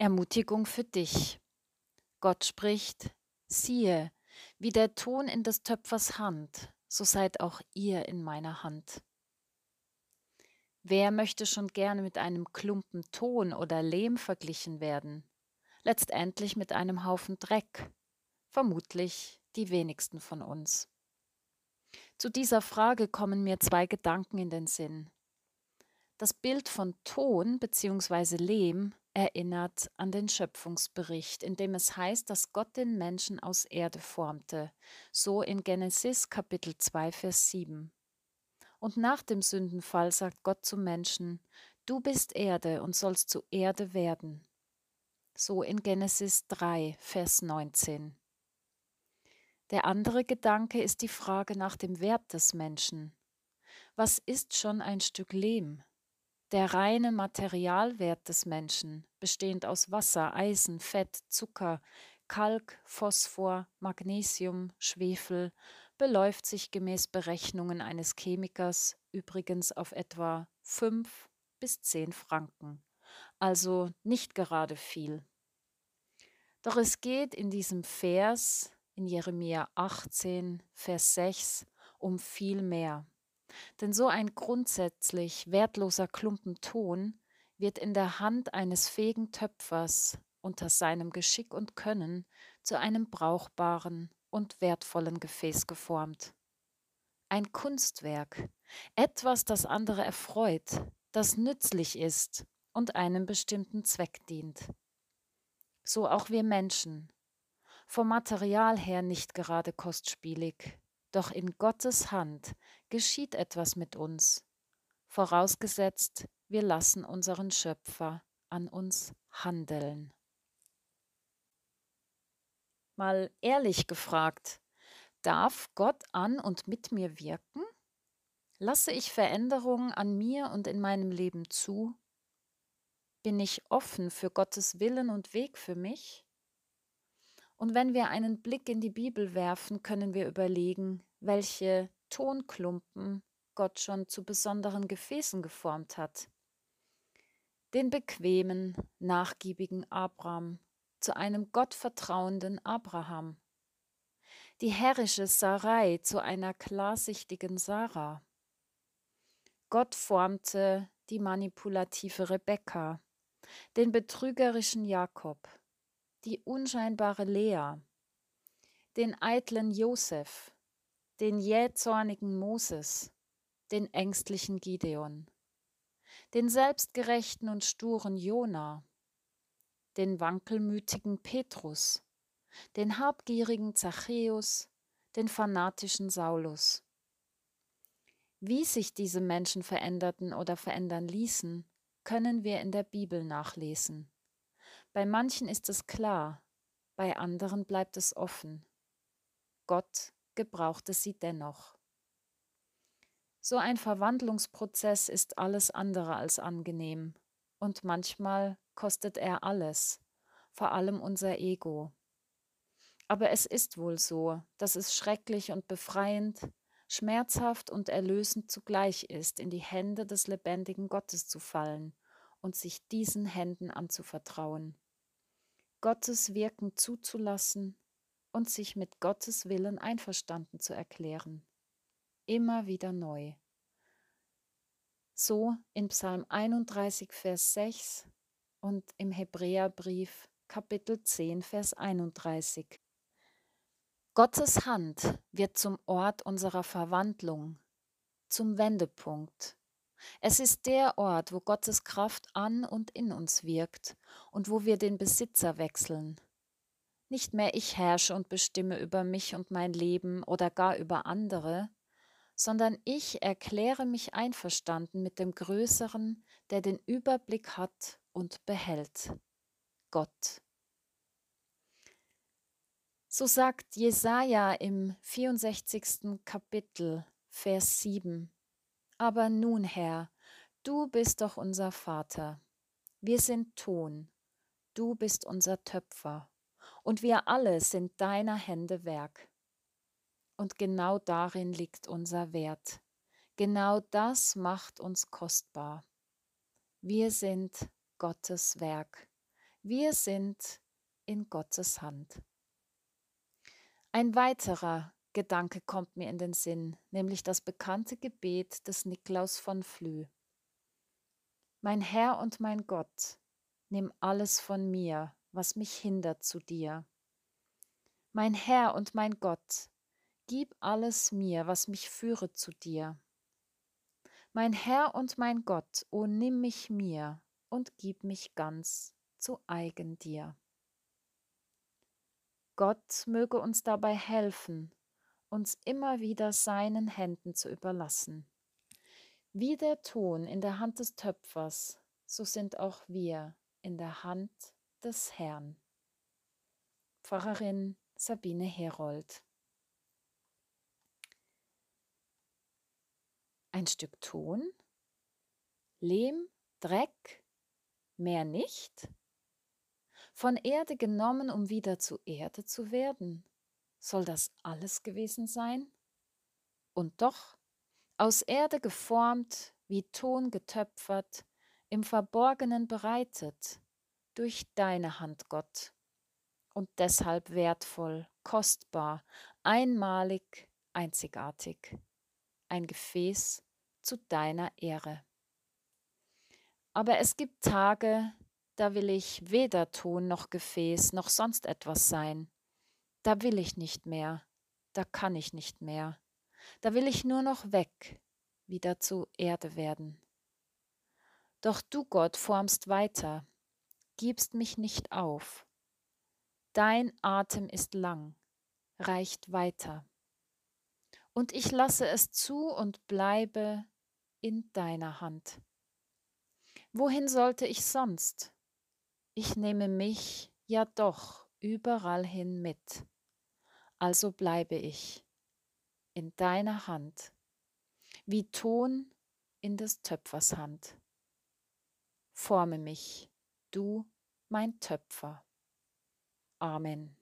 Ermutigung für dich. Gott spricht, siehe, wie der Ton in des Töpfers Hand, so seid auch ihr in meiner Hand. Wer möchte schon gerne mit einem Klumpen Ton oder Lehm verglichen werden? Letztendlich mit einem Haufen Dreck. Vermutlich die wenigsten von uns. Zu dieser Frage kommen mir zwei Gedanken in den Sinn. Das Bild von Ton bzw. Lehm erinnert an den Schöpfungsbericht, in dem es heißt, dass Gott den Menschen aus Erde formte, so in Genesis Kapitel 2, Vers 7. Und nach dem Sündenfall sagt Gott zum Menschen, Du bist Erde und sollst zu Erde werden. So in Genesis 3, Vers 19. Der andere Gedanke ist die Frage nach dem Wert des Menschen. Was ist schon ein Stück Lehm? Der reine Materialwert des Menschen, bestehend aus Wasser, Eisen, Fett, Zucker, Kalk, Phosphor, Magnesium, Schwefel, beläuft sich gemäß Berechnungen eines Chemikers übrigens auf etwa 5 bis 10 Franken, also nicht gerade viel. Doch es geht in diesem Vers in Jeremia 18, Vers 6 um viel mehr. Denn so ein grundsätzlich wertloser Klumpen Ton wird in der Hand eines fähigen Töpfers unter seinem Geschick und Können zu einem brauchbaren und wertvollen Gefäß geformt. Ein Kunstwerk, etwas, das andere erfreut, das nützlich ist und einem bestimmten Zweck dient. So auch wir Menschen, vom Material her nicht gerade kostspielig, doch in Gottes Hand geschieht etwas mit uns, vorausgesetzt, wir lassen unseren Schöpfer an uns handeln. Mal ehrlich gefragt, darf Gott an und mit mir wirken? Lasse ich Veränderungen an mir und in meinem Leben zu? Bin ich offen für Gottes Willen und Weg für mich? Und wenn wir einen Blick in die Bibel werfen, können wir überlegen, welche Tonklumpen Gott schon zu besonderen Gefäßen geformt hat. Den bequemen, nachgiebigen Abraham zu einem gottvertrauenden Abraham. Die herrische Sarai zu einer klarsichtigen Sarah. Gott formte die manipulative Rebekka, den betrügerischen Jakob die unscheinbare Lea, den eitlen Josef, den jähzornigen Moses, den ängstlichen Gideon, den selbstgerechten und sturen Jona, den wankelmütigen Petrus, den habgierigen Zachäus, den fanatischen Saulus. Wie sich diese Menschen veränderten oder verändern ließen, können wir in der Bibel nachlesen. Bei manchen ist es klar, bei anderen bleibt es offen. Gott gebrauchte sie dennoch. So ein Verwandlungsprozess ist alles andere als angenehm und manchmal kostet er alles, vor allem unser Ego. Aber es ist wohl so, dass es schrecklich und befreiend, schmerzhaft und erlösend zugleich ist, in die Hände des lebendigen Gottes zu fallen und sich diesen Händen anzuvertrauen. Gottes Wirken zuzulassen und sich mit Gottes Willen einverstanden zu erklären. Immer wieder neu. So in Psalm 31, Vers 6 und im Hebräerbrief Kapitel 10, Vers 31. Gottes Hand wird zum Ort unserer Verwandlung, zum Wendepunkt, es ist der Ort, wo Gottes Kraft an und in uns wirkt und wo wir den Besitzer wechseln. Nicht mehr ich herrsche und bestimme über mich und mein Leben oder gar über andere, sondern ich erkläre mich einverstanden mit dem Größeren, der den Überblick hat und behält. Gott. So sagt Jesaja im 64. Kapitel, Vers 7. Aber nun, Herr, du bist doch unser Vater. Wir sind Ton, du bist unser Töpfer, und wir alle sind deiner Hände Werk. Und genau darin liegt unser Wert. Genau das macht uns kostbar. Wir sind Gottes Werk. Wir sind in Gottes Hand. Ein weiterer Gedanke kommt mir in den Sinn, nämlich das bekannte Gebet des Niklaus von Flü. Mein Herr und mein Gott, nimm alles von mir, was mich hindert zu dir. Mein Herr und mein Gott, gib alles mir, was mich führe zu dir. Mein Herr und mein Gott, o nimm mich mir und gib mich ganz zu eigen dir. Gott möge uns dabei helfen, uns immer wieder seinen Händen zu überlassen. Wie der Ton in der Hand des Töpfers, so sind auch wir in der Hand des Herrn. Pfarrerin Sabine Herold Ein Stück Ton, Lehm, Dreck, mehr nicht? Von Erde genommen, um wieder zu Erde zu werden? Soll das alles gewesen sein? Und doch, aus Erde geformt, wie Ton getöpfert, im Verborgenen bereitet, durch deine Hand, Gott. Und deshalb wertvoll, kostbar, einmalig, einzigartig. Ein Gefäß zu deiner Ehre. Aber es gibt Tage, da will ich weder Ton noch Gefäß noch sonst etwas sein. Da will ich nicht mehr, da kann ich nicht mehr, da will ich nur noch weg, wieder zu Erde werden. Doch du, Gott, formst weiter, gibst mich nicht auf. Dein Atem ist lang, reicht weiter. Und ich lasse es zu und bleibe in deiner Hand. Wohin sollte ich sonst? Ich nehme mich ja doch überall hin mit. Also bleibe ich in deiner Hand, wie Ton in des Töpfers Hand. Forme mich, du mein Töpfer. Amen.